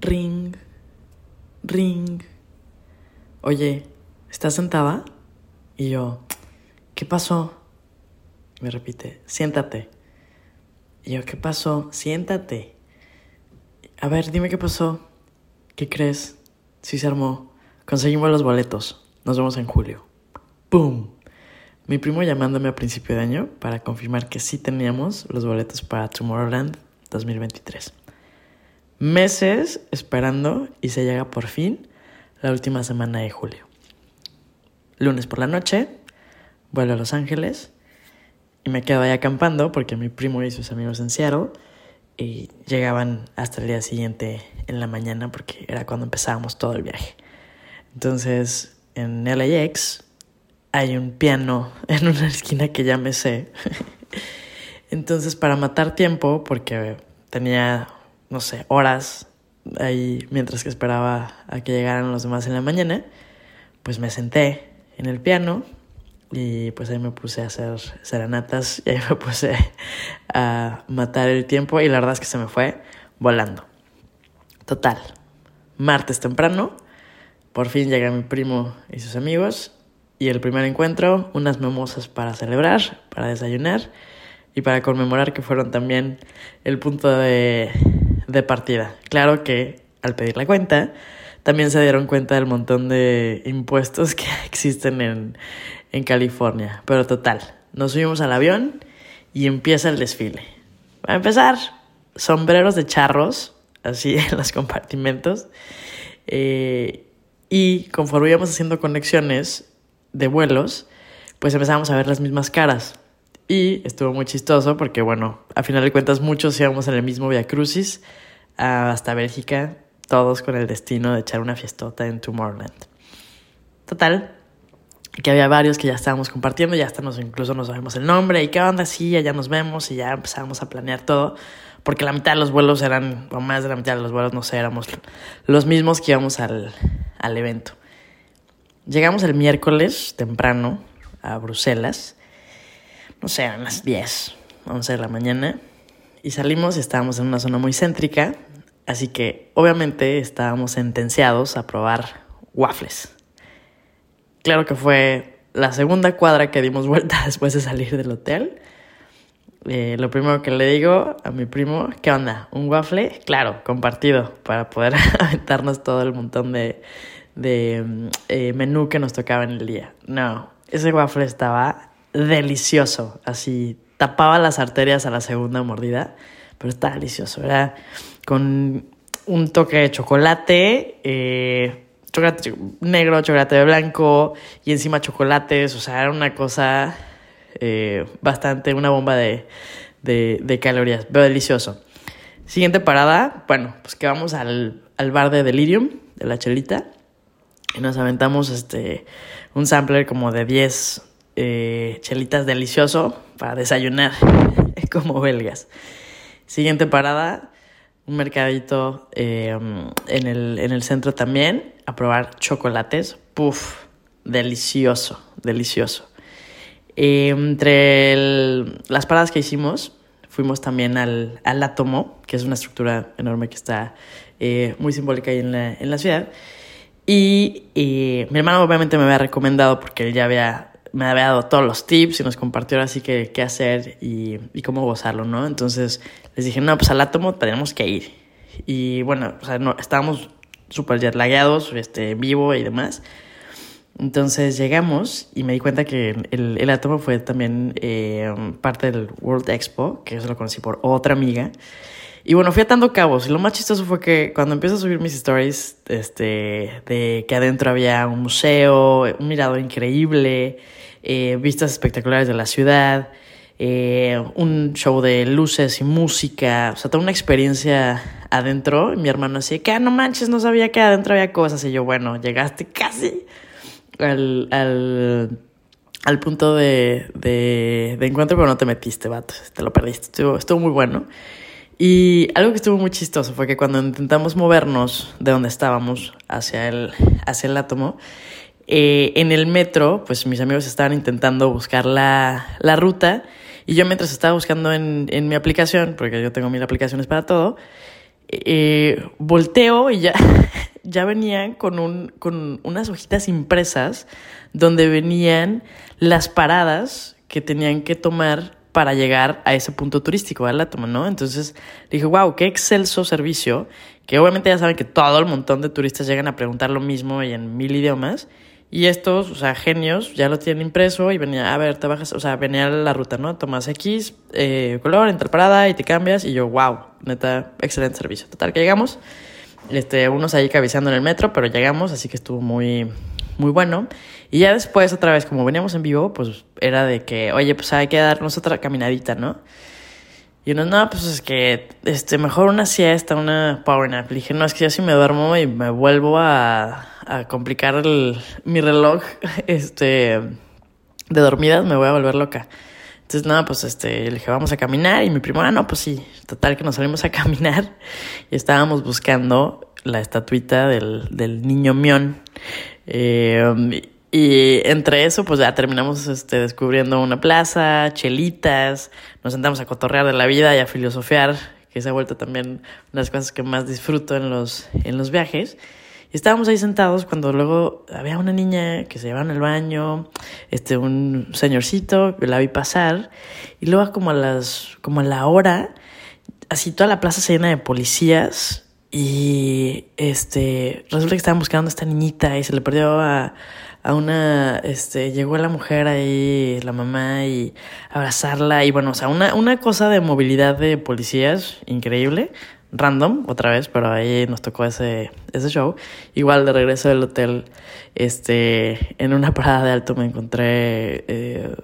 Ring, ring. Oye, ¿estás sentada? Y yo, ¿qué pasó? Me repite, siéntate. Y yo, ¿qué pasó? Siéntate. A ver, dime qué pasó. ¿Qué crees? Sí se armó. Conseguimos los boletos. Nos vemos en julio. ¡Boom! Mi primo llamándome a principio de año para confirmar que sí teníamos los boletos para Tomorrowland 2023. Meses esperando y se llega por fin la última semana de julio. Lunes por la noche, vuelvo a Los Ángeles y me quedo ahí acampando porque mi primo y sus amigos en Seattle y llegaban hasta el día siguiente en la mañana porque era cuando empezábamos todo el viaje. Entonces, en LAX hay un piano en una esquina que ya me sé. Entonces, para matar tiempo, porque tenía, no sé, horas ahí mientras que esperaba a que llegaran los demás en la mañana, pues me senté en el piano y pues ahí me puse a hacer serenatas y ahí me puse a matar el tiempo y la verdad es que se me fue volando. Total, martes temprano, por fin llega mi primo y sus amigos y el primer encuentro, unas mimosas para celebrar, para desayunar y para conmemorar que fueron también el punto de, de partida. Claro que al pedir la cuenta, también se dieron cuenta del montón de impuestos que existen en, en California. Pero total, nos subimos al avión y empieza el desfile. a empezar, sombreros de charros, así en los compartimentos. Eh, y conforme íbamos haciendo conexiones de vuelos, pues empezamos a ver las mismas caras. Y estuvo muy chistoso porque, bueno, a final de cuentas muchos íbamos en el mismo Via Crucis hasta Bélgica, todos con el destino de echar una fiestota en Tomorrowland. Total, que había varios que ya estábamos compartiendo, ya hasta nos, incluso nos sabemos el nombre y qué onda, sí, ya nos vemos y ya empezamos a planear todo, porque la mitad de los vuelos eran, o más de la mitad de los vuelos, no sé, éramos los mismos que íbamos al, al evento. Llegamos el miércoles temprano a Bruselas no sé, eran las 10, 11 de la mañana. Y salimos y estábamos en una zona muy céntrica, así que obviamente estábamos sentenciados a probar waffles. Claro que fue la segunda cuadra que dimos vuelta después de salir del hotel. Eh, lo primero que le digo a mi primo, ¿qué onda? ¿Un waffle? Claro, compartido, para poder aventarnos todo el montón de, de mm, eh, menú que nos tocaba en el día. No, ese waffle estaba delicioso, así tapaba las arterias a la segunda mordida, pero está delicioso, era con un toque de chocolate, eh, chocolate negro, chocolate blanco y encima chocolates, o sea, era una cosa eh, bastante, una bomba de, de, de, calorías, pero delicioso. Siguiente parada, bueno, pues que vamos al, al bar de Delirium, de la chelita, y nos aventamos este, un sampler como de 10 eh, chelitas delicioso para desayunar como belgas. Siguiente parada, un mercadito eh, en, el, en, el, centro también, a probar chocolates. Puff, delicioso, delicioso. Eh, entre las paradas que hicimos, fuimos también al, al, átomo, que es una estructura enorme que está muy simbólica ahí en la, en la ciudad. Y mi hermano obviamente me había recomendado porque él ya había me había dado todos los tips y nos compartió así que qué hacer y, y, cómo gozarlo, ¿no? Entonces les dije, no, pues al átomo tenemos que ir. Y bueno, o sea, no, estábamos súper jetlagueados, este, vivo y demás. Entonces llegamos y me di cuenta que el, el átomo fue también eh, parte del World Expo, que eso lo conocí por otra amiga. Y bueno, fui atando cabos. Y lo más chistoso fue que cuando empiezo a subir mis stories, este, de que adentro había un museo, un mirador increíble, eh, vistas espectaculares de la ciudad, eh, un show de luces y música, o sea, toda una experiencia adentro. Y mi hermano decía, que ah, no manches, no sabía que adentro había cosas. Y yo, bueno, llegaste casi al, al, al punto de, de, de, encuentro, pero no te metiste, vato, te lo perdiste. Estuvo, estuvo muy bueno. Y algo que estuvo muy chistoso fue que cuando intentamos movernos de donde estábamos hacia el, hacia el átomo, eh, en el metro, pues mis amigos estaban intentando buscar la, la ruta y yo mientras estaba buscando en, en, mi aplicación, porque yo tengo mil aplicaciones para todo, eh, volteo y ya, ya venían con, un, con unas hojitas impresas donde venían las paradas que tenían que tomar para llegar a ese punto turístico, ¿verdad? ¿no? Entonces dije, wow, qué excelso servicio, que obviamente ya saben que todo el montón de turistas llegan a preguntar lo mismo y en mil idiomas. Y estos, o sea, genios, ya lo tienen impreso y venía, a ver, te bajas, o sea, venía la ruta, ¿no? Tomas X, eh, color, entra parada y te cambias. Y yo, wow, neta, excelente servicio. Total, que llegamos. Este, unos ahí cabeceando en el metro, pero llegamos, así que estuvo muy, muy bueno. Y ya después, otra vez, como veníamos en vivo, pues era de que, oye, pues hay que darnos otra caminadita, ¿no? Y uno, no, pues es que, este, mejor una siesta, una power nap. Le dije, no, es que ya si me duermo y me vuelvo a, a complicar mi reloj, este, de dormidas, me voy a volver loca. Entonces, nada, pues este, dije, vamos a caminar. Y mi primo, ah, no, pues sí, total que nos salimos a caminar. Y estábamos buscando la estatuita del, del niño Mion. Eh, y entre eso, pues ya terminamos este, descubriendo una plaza, chelitas, nos sentamos a cotorrear de la vida y a filosofear, que se ha vuelto también una de las cosas que más disfruto en los, en los viajes. Y estábamos ahí sentados cuando luego había una niña que se llevaba en el baño, este, un señorcito, la vi pasar, y luego como a las, como a la hora, así toda la plaza se llena de policías, y este, resulta que estaban buscando a esta niñita y se le perdió a, a una, este, llegó la mujer ahí, la mamá, y abrazarla, y bueno, o sea, una, una cosa de movilidad de policías increíble, random, otra vez, pero ahí nos tocó ese, ese show. Igual de regreso del hotel, este, en una parada de alto me encontré eh,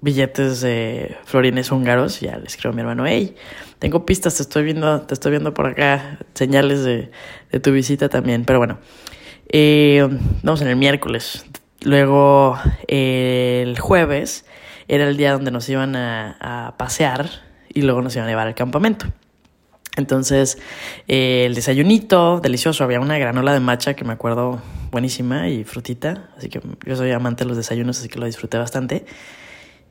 billetes de florines húngaros, ya le escribo a mi hermano, hey, tengo pistas, te estoy viendo, te estoy viendo por acá, señales de, de tu visita también, pero bueno. Eh, vamos en el miércoles. Luego eh, el jueves era el día donde nos iban a, pasear y luego nos iban a llevar al campamento. Entonces, eh, el desayunito, delicioso. Había una granola de matcha que me acuerdo buenísima y frutita. Así que yo soy amante de los desayunos, así que lo disfruté bastante.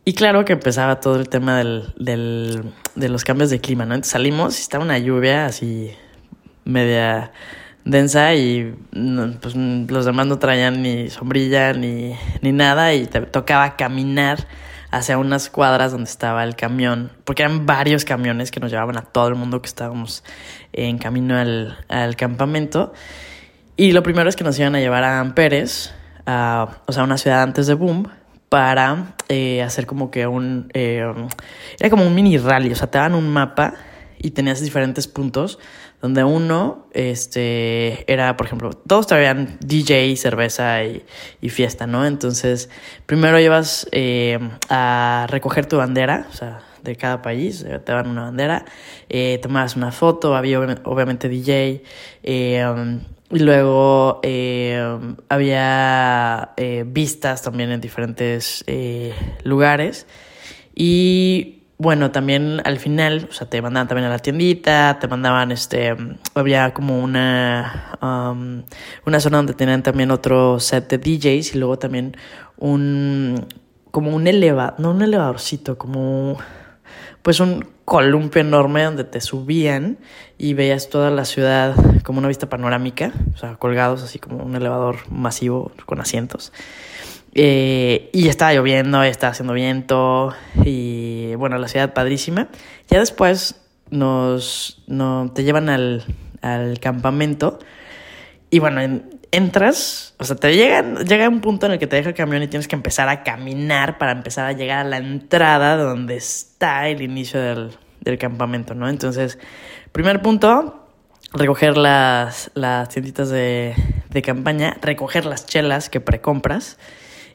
Y claro que empezaba todo el tema del, del, de los cambios de clima, ¿no? Entonces salimos y estaba una lluvia así media densa y pues, los demás no traían ni sombrilla ni, ni nada y te tocaba caminar hacia unas cuadras donde estaba el camión, porque eran varios camiones que nos llevaban a todo el mundo que estábamos en camino al, al campamento. Y lo primero es que nos iban a llevar a Amperes, a, o sea, una ciudad antes de Boom, para eh, hacer como que un... Eh, era como un mini rally, o sea, te daban un mapa y tenías diferentes puntos donde uno este, era, por ejemplo, todos traían DJ, cerveza y, y fiesta, ¿no? Entonces, primero ibas eh, a recoger tu bandera, o sea, de cada país, eh, te daban una bandera, eh, tomabas una foto, había obviamente DJ, eh, y luego había vistas también en diferentes lugares. Y bueno, también al final, o sea, te mandaban también a la tiendita, te mandaban, este, había como una, um, una zona donde tenían también otro set de DJs y luego también un, como un elevador, no un elevadorcito, como, pues un columpio enorme donde te subían y veías toda la ciudad como una vista panorámica, o sea, colgados así como un elevador masivo con asientos. Eh, y estaba lloviendo, estaba haciendo viento y bueno, la ciudad padrísima. Ya después nos, te llevan al, al, campamento y bueno, entras, o sea, te llegan, llega un punto en el que te deja el camión y tienes que empezar a caminar para empezar a llegar a la entrada donde está el inicio del, del campamento, ¿no? Entonces, primer punto, recoger las, las tienditas de, de campaña, recoger las chelas que precompras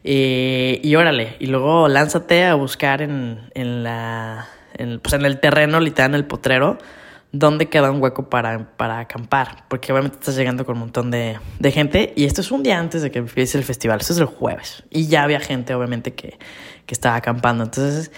y órale, y luego lánzate a buscar en, en la. En, pues en el terreno, literal, en el potrero, dónde queda un hueco para, para acampar. Porque obviamente estás llegando con un montón de, de, gente. Y esto es un día antes de que empiece el festival. Esto es el jueves. Y ya había gente, obviamente, que, que estaba acampando. Entonces,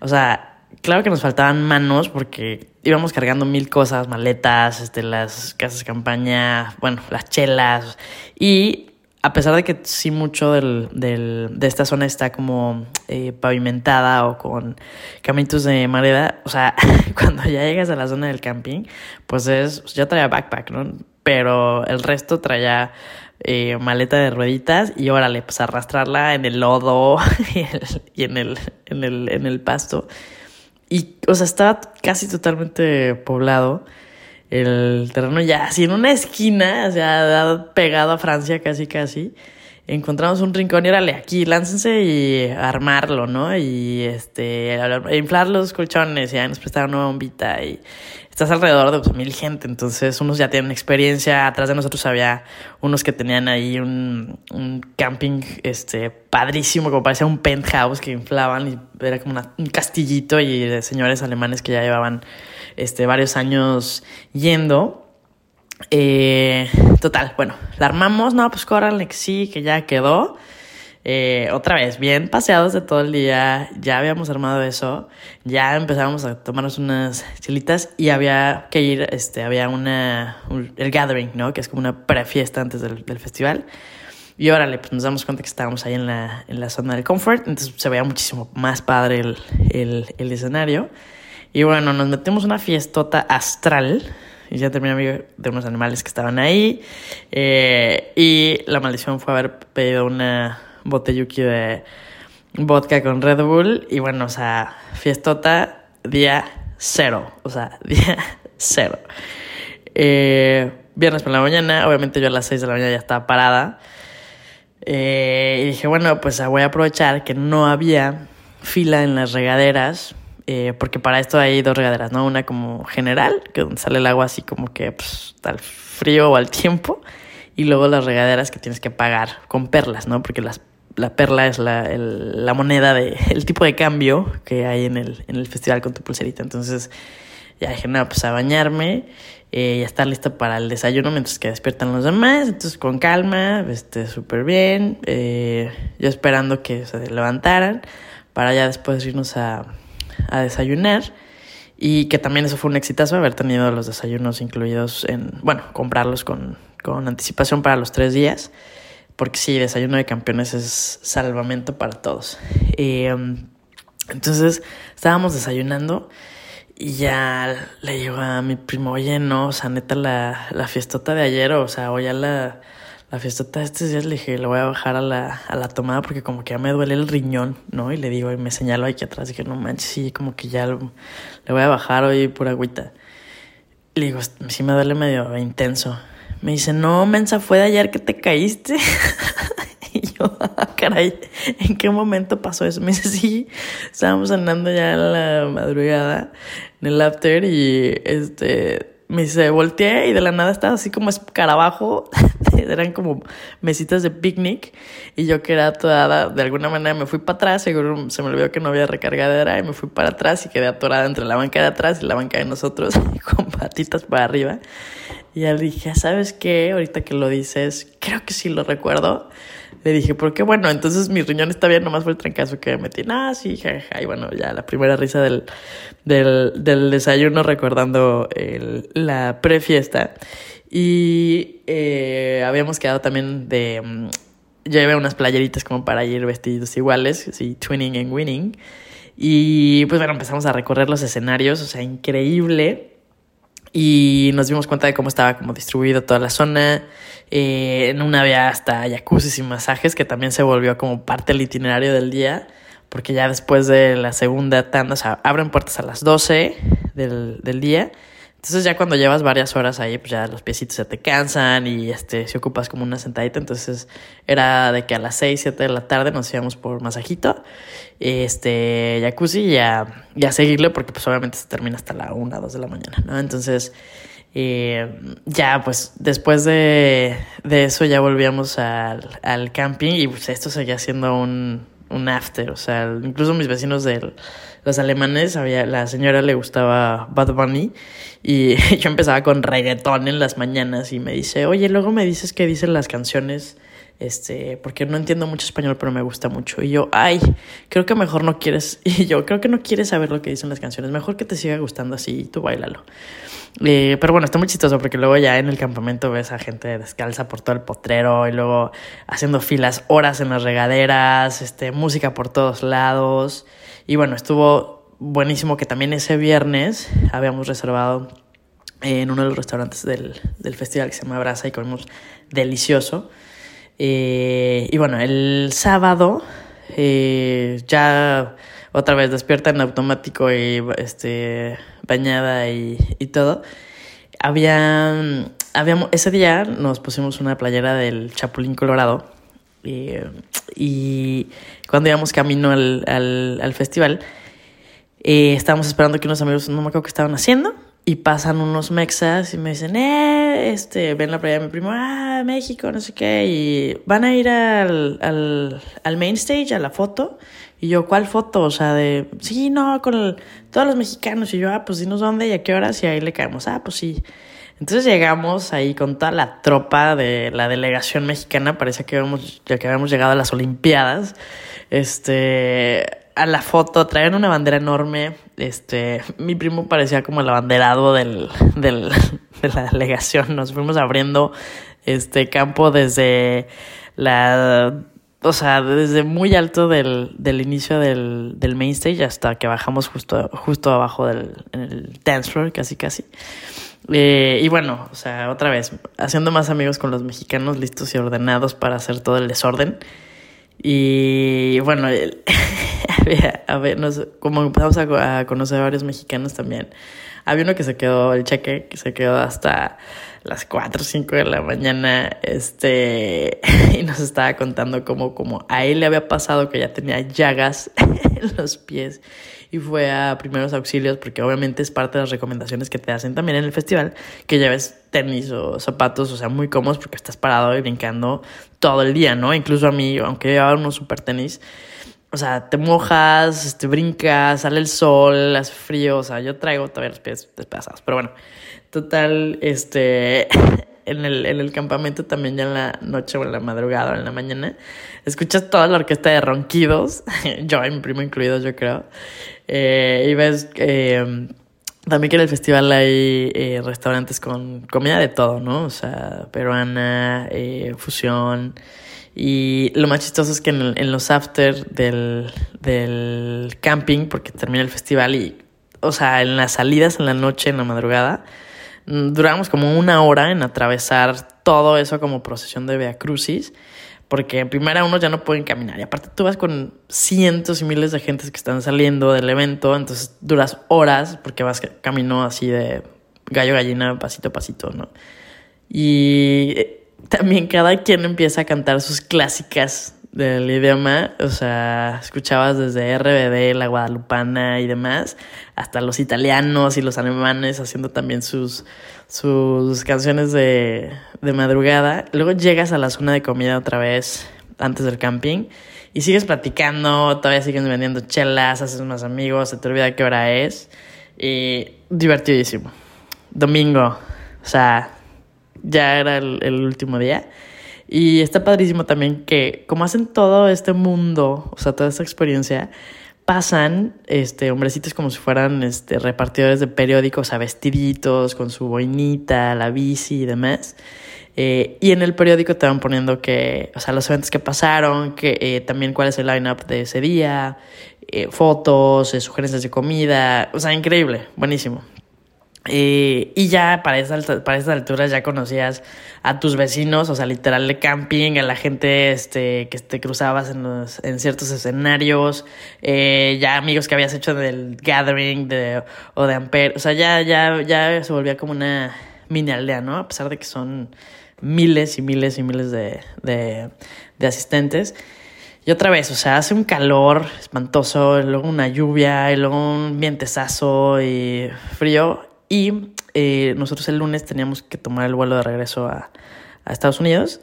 o sea, claro que nos faltaban manos porque íbamos cargando mil cosas, maletas, este, las casas de campaña, bueno, las chelas. Y a pesar de que sí mucho del, del, de esta zona está como eh, pavimentada o con caminos de madera, o sea, cuando ya llegas a la zona del camping, pues es, yo traía backpack, ¿no? Pero el resto traía eh, maleta de rueditas y órale, pues arrastrarla en el lodo y, en, el, en, el, en el pasto. Y, o sea, estaba casi totalmente poblado el terreno ya así en una esquina, o sea, pegado a Francia casi casi. Encontramos un rincón y órale, aquí, láncense y armarlo, ¿no? Y este, inflar los colchones, y ya nos prestaron una bombita y estás alrededor de pues, mil gente, entonces unos ya tienen experiencia, atrás de nosotros había unos que tenían ahí un, un camping este padrísimo, como parecía un penthouse que inflaban y era como un castillito y de señores alemanes que ya llevaban este, varios años yendo. Eh, total, bueno, la armamos, no, pues córranle que sí, que ya quedó. Eh, otra vez, bien paseados de todo el día, ya habíamos armado eso, ya empezamos a tomarnos unas chilitas y había que ir, este, había una, el gathering, ¿no? Que es como una prefiesta antes del, del festival. Y órale, pues nos damos cuenta que estábamos ahí en la, en la zona del comfort, entonces se veía muchísimo más padre el, el, el escenario. Y bueno, nos metemos una fiestota astral. Y ya terminé amigo de unos animales que estaban ahí. Eh, y la maldición fue haber pedido una botelluki de vodka con Red Bull. Y bueno, o sea, fiestota día cero. O sea, día cero. Eh, viernes por la mañana, obviamente yo a las 6 de la mañana ya estaba parada. Eh, y dije, bueno, pues voy a aprovechar que no había fila en las regaderas eh, porque para esto hay dos regaderas, ¿no? Una como general, que donde sale el agua así como que pues, al frío o al tiempo, y luego las regaderas que tienes que pagar con perlas, ¿no? Porque las, la perla es la, la moneda, de, el tipo de cambio que hay en el, en el festival con tu pulserita. Entonces ya dije, no, pues a bañarme eh, y a estar lista para el desayuno mientras que despiertan los demás. Entonces con calma, este, súper bien, eh, yo esperando que se levantaran para ya después irnos a a desayunar. Y que también eso fue un exitazo haber tenido los desayunos incluidos en, bueno, comprarlos con, con anticipación para los tres días. Porque sí, desayuno de campeones es salvamento para todos. Em, entonces estábamos desayunando y ya le digo a mi primo, oye, no, o sea, neta, la, la fiestota de ayer, o sea, o ya la, la fiestota de estos días le dije, le voy a bajar a la, a la tomada porque como que ya me duele el riñón, ¿no? Y le digo, y me señalo aquí atrás, dije, no manches, sí, como que ya le voy a bajar hoy pura agüita. Le digo, sí me duele medio intenso. Me dice, no, mensa, fue de ayer que te caíste. y yo, ah, caray, ¿en qué momento pasó eso? Me dice, sí, estábamos andando ya en la madrugada en el after y este me dice, volteé y de la nada estaba así como escarabajo. Eran como mesitas de picnic. Y yo que era toda, de alguna manera me fui para atrás. Seguro se me olvidó que no había recargadera. Y me fui para atrás y quedé atorada entre la banca de atrás y la banca de nosotros. con patitas para arriba. Y ya dije, ¿sabes qué? Ahorita que lo dices, creo que sí lo recuerdo. Le dije, ¿por qué? Bueno, entonces mi riñón está bien, nomás fue el trancazo que me metí. Ah, sí, jajaja. Y bueno, ya la primera risa del, del, del desayuno recordando el, la prefiesta. Y eh, habíamos quedado también de... Mm, llevé unas playeritas como para ir vestidos iguales, así, twinning and winning. Y pues bueno, empezamos a recorrer los escenarios, o sea, increíble y nos dimos cuenta de cómo estaba como distribuido toda la zona. Eh, en una había hasta jacuzzi y masajes, que también se volvió como parte del itinerario del día, porque ya después de la segunda tanda, o sea, abren puertas a las 12 del, del día entonces ya cuando llevas varias horas ahí, pues ya los piecitos se te cansan y este, si ocupas como una sentadita. Entonces era de que a las 6, 7 de la tarde nos íbamos por masajito, este, jacuzzi y a, y a seguirle porque pues obviamente se termina hasta la 1, 2 de la mañana, ¿no? Entonces eh, ya pues después de, de eso ya volvíamos al, al camping y pues esto seguía siendo un, un after, o sea, incluso mis vecinos de los alemanes, había, la señora le gustaba Bad Bunny y yo empezaba con reggaetón en las mañanas y me dice, oye, luego me dices qué dicen las canciones este, porque no entiendo mucho español, pero me gusta mucho. Y yo, ay, creo que mejor no quieres, y yo creo que no quieres saber lo que dicen las canciones, mejor que te siga gustando así y tú bailalo. Eh, pero bueno, está muy chistoso porque luego ya en el campamento ves a gente descalza por todo el potrero y luego haciendo filas horas en las regaderas, este, música por todos lados. Y bueno, estuvo buenísimo que también ese viernes habíamos reservado en uno de los restaurantes del, del festival que se llama Brasa y comimos delicioso. Eh, y bueno, el sábado eh, ya otra vez despierta en automático y este, bañada y, y todo. Había, habíamos, ese día nos pusimos una playera del Chapulín Colorado y, y cuando íbamos camino al, al, al festival eh, estábamos esperando que unos amigos, no me acuerdo qué estaban haciendo, y pasan unos mexas y me dicen, eh, este, ven la playa de mi primo, ah, México, no sé qué, y van a ir al, al, al main stage, a la foto. Y yo, ¿cuál foto? O sea, de, sí, no, con todos los mexicanos. Y yo, ah, pues dinos dónde y a qué horas, y ahí le caemos. Ah, pues sí. Entonces llegamos ahí con toda la tropa de la delegación mexicana, parecía que habíamos, que habíamos llegado a las Olimpiadas. Este, a la foto, traían una bandera enorme. Este, mi primo parecía como el abanderado del, del, de la delegación. Nos fuimos abriendo este campo desde la o sea, desde muy alto del, del inicio del, del main stage hasta que bajamos justo, justo abajo del el dance floor, casi casi. Eh, y bueno, o sea, otra vez, haciendo más amigos con los mexicanos listos y ordenados para hacer todo el desorden. Y bueno, a ver, nos, como empezamos a, a, conocer a varios mexicanos también, había uno que se quedó, el cheque, que se quedó hasta las 4 o 5 de la mañana, este, y nos estaba contando cómo, como a él le había pasado que ya tenía llagas en los pies y fue a primeros auxilios porque obviamente es parte de las recomendaciones que te hacen también en el festival que lleves tenis o zapatos, o sea, muy cómodos porque estás parado y brincando todo el día, ¿no? Incluso a mí, aunque llevaba unos super tenis, o sea, te mojas, este, brincas, sale el sol, hace frío, o sea, yo traigo todavía los pies despedazados, pero bueno, total, este, en el, en el campamento también ya en la noche o en la madrugada o en la mañana, escuchas toda la orquesta de ronquidos, yo y mi primo incluidos, yo creo, eh, y ves eh, también que en el festival hay eh, restaurantes con comida de todo, ¿no? O sea, peruana, eh, fusión. Y lo más chistoso es que en, los after del, del camping, porque termina el festival y, o sea, en las salidas en la noche, en la madrugada, duramos como una hora en atravesar todo eso como procesión de Via porque en primera uno ya no pueden caminar y aparte tú vas con cientos y miles de gentes que están saliendo del evento, entonces duras horas porque vas camino así de gallo gallina pasito a pasito, ¿no? Y eh, también cada quien empieza a cantar sus clásicas del idioma, o sea, escuchabas desde RBD, la guadalupana y demás, hasta los italianos y los alemanes haciendo también sus, sus canciones de, de madrugada. Luego llegas a la zona de comida otra vez, antes del camping, y sigues platicando, todavía sigues vendiendo chelas, haces más amigos, se te olvida qué hora es, y divertidísimo. Domingo, o sea, ya era el, el último día. Y está padrísimo también que como hacen todo este mundo, o sea, toda esta experiencia, pasan este, hombrecitos como si fueran este, repartidores de periódicos a vestiditos, con su boinita, la bici y demás. Eh, y en el periódico te van poniendo que, o sea, los eventos que pasaron, que eh, también cuál es el line-up de ese día, eh, fotos, eh, sugerencias de comida, o sea, increíble, buenísimo. Eh, y ya para, esa, para estas alturas ya conocías a tus vecinos, o sea, literal de camping, a la gente este, que te cruzabas en, los, en ciertos escenarios, eh, ya amigos que habías hecho del Gathering de, o de Ampere, o sea, ya, ya, ya se volvía como una mini aldea, ¿no? A pesar de que son miles y miles y miles de, de, de asistentes. Y otra vez, o sea, hace un calor espantoso, luego una lluvia, y luego un vientesazo y frío. Y eh, nosotros el lunes teníamos que tomar el vuelo de regreso a, Estados Unidos.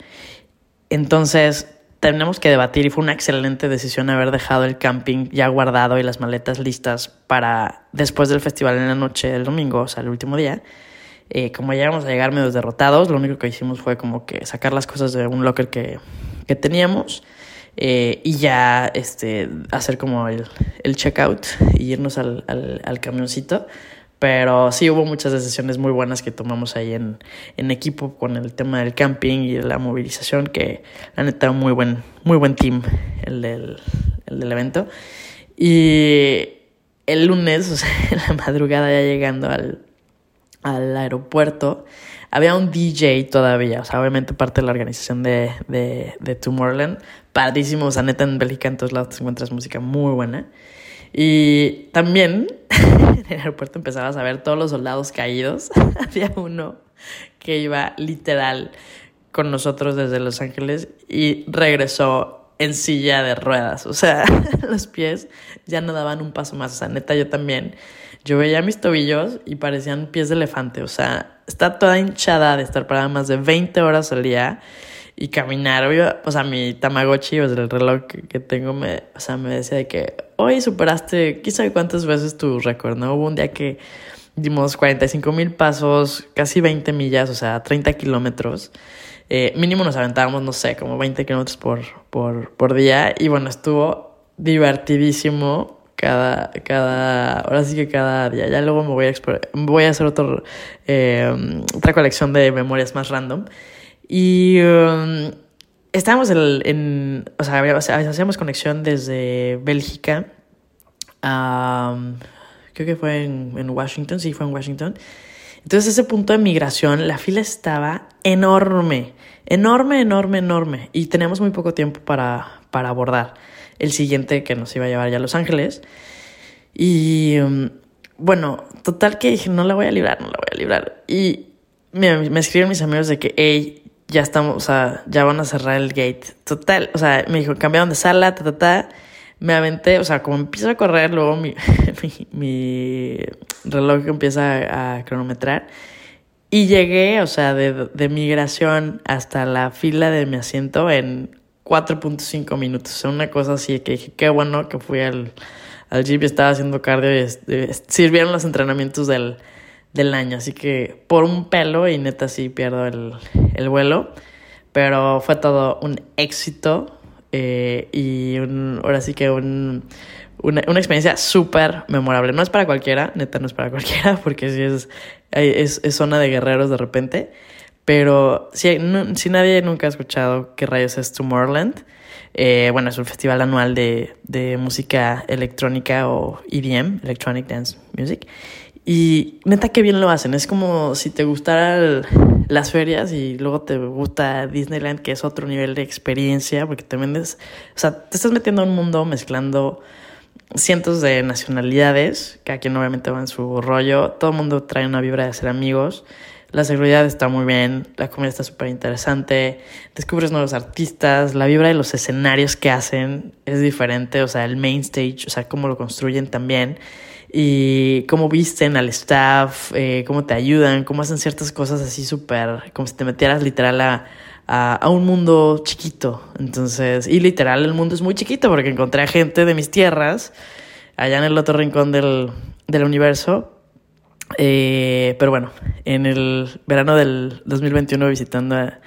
Entonces tenemos que debatir y fue una excelente decisión haber dejado el camping ya guardado y las maletas listas para después del festival en la noche del domingo, o sea, el último día. Eh, como ya íbamos a llegar medio derrotados, lo único que hicimos fue como que sacar las cosas de un locker que, que teníamos. Eh, y ya este, hacer como el, el checkout y irnos al, al, camioncito. Pero sí hubo muchas decisiones muy buenas que tomamos ahí en, en equipo con el tema del camping y la movilización, que la neta muy buen, muy buen team el del, el del evento. Y el lunes, o sea, en la madrugada ya llegando al, al aeropuerto, había un DJ todavía, o sea, obviamente parte de la organización de, de, de Tomorrowland. Padrísimo, o sea, neta en Bélgica en todos lados te encuentras música muy buena. Y también en el aeropuerto empezabas a ver todos los soldados caídos. había uno que iba literal con nosotros desde Los Ángeles y regresó en silla de ruedas. O sea, los pies ya no daban un paso más. O sea, neta, yo también. Yo veía mis tobillos y parecían pies de elefante. O sea, está toda hinchada de estar parada más de 20 horas al día y caminar. O sea, mi Tamagotchi, o sea, el reloj que tengo, me, o sea, me decía de que hoy superaste, quién cuántas veces tu récord, ¿no? Hubo un día que dimos 45 mil pasos, casi 20 millas, o sea, 30 kilómetros. Eh, mínimo nos aventábamos, no sé, como 20 kilómetros por, por, por día. Y bueno, estuvo divertidísimo cada, cada, ahora sí que cada día. Ya luego me voy a, voy a hacer otro, eh, otra colección de memorias más random. Y um, estábamos en, en, o sea, hacíamos conexión desde Bélgica a, creo que fue en, Washington, sí, fue en Washington. Entonces ese punto de migración, la fila estaba enorme, enorme, enorme, enorme. Y teníamos muy poco tiempo para, para abordar el siguiente que nos iba a llevar ya a Los Ángeles. Y um, bueno, total que dije, no la voy a librar, no la voy a librar. Y me, me escriben mis amigos de que, hey, ya estamos, o sea, ya van a cerrar el gate. Total, o sea, me dijo, cambiaron de sala, ta, ta, ta me aventé, o sea, como empiezo a correr, luego mi, mi, reloj empieza a, cronometrar. Y llegué, o sea, de, de, migración hasta la fila de mi asiento en 4.5 minutos. O sea, una cosa así que dije, qué bueno que fui al, al gym y estaba haciendo cardio y sirvieron los entrenamientos del, del año. Así que por un pelo y neta sí pierdo el, el vuelo. Pero fue todo un éxito. Eh, y ahora sí que un, una, una experiencia súper memorable. No es para cualquiera, neta, no es para cualquiera, porque sí es, es, zona de guerreros de repente. Pero si, si nadie nunca ha escuchado qué rayos es Tomorrowland, eh, bueno, es un festival anual de, de música electrónica o EDM, Electronic Dance Music. Y neta que bien lo hacen. Es como si te gustaran las ferias y luego te gusta Disneyland, que es otro nivel de experiencia, porque te vendes, o sea, te estás metiendo en un mundo mezclando cientos de nacionalidades, cada quien obviamente va en su rollo, todo el mundo trae una vibra de ser amigos. La seguridad está muy bien, la comida está súper interesante, descubres nuevos artistas, la vibra de los escenarios que hacen es diferente, o sea, el main stage, o sea, cómo lo construyen también y cómo visten al staff, eh, cómo te ayudan, cómo hacen ciertas cosas así súper, como si te metieras literal a, a, un mundo chiquito. Entonces, y literal el mundo es muy chiquito porque encontré a gente de mis tierras allá en el otro rincón del, del universo. Eh, pero bueno, en el verano del 2021 visitando a,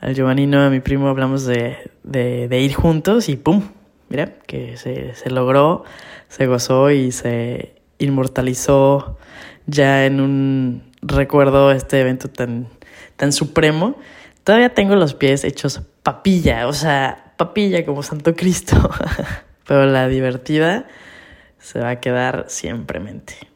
al Giovannino, a mi primo, hablamos de, de, de ir juntos y ¡pum! Mira, que se, se logró, se gozó y se, inmortalizó ya en un recuerdo este evento tan, tan supremo. Todavía tengo los pies hechos papilla, o sea, papilla como Santo Cristo. Pero la divertida se va a quedar siempre mente.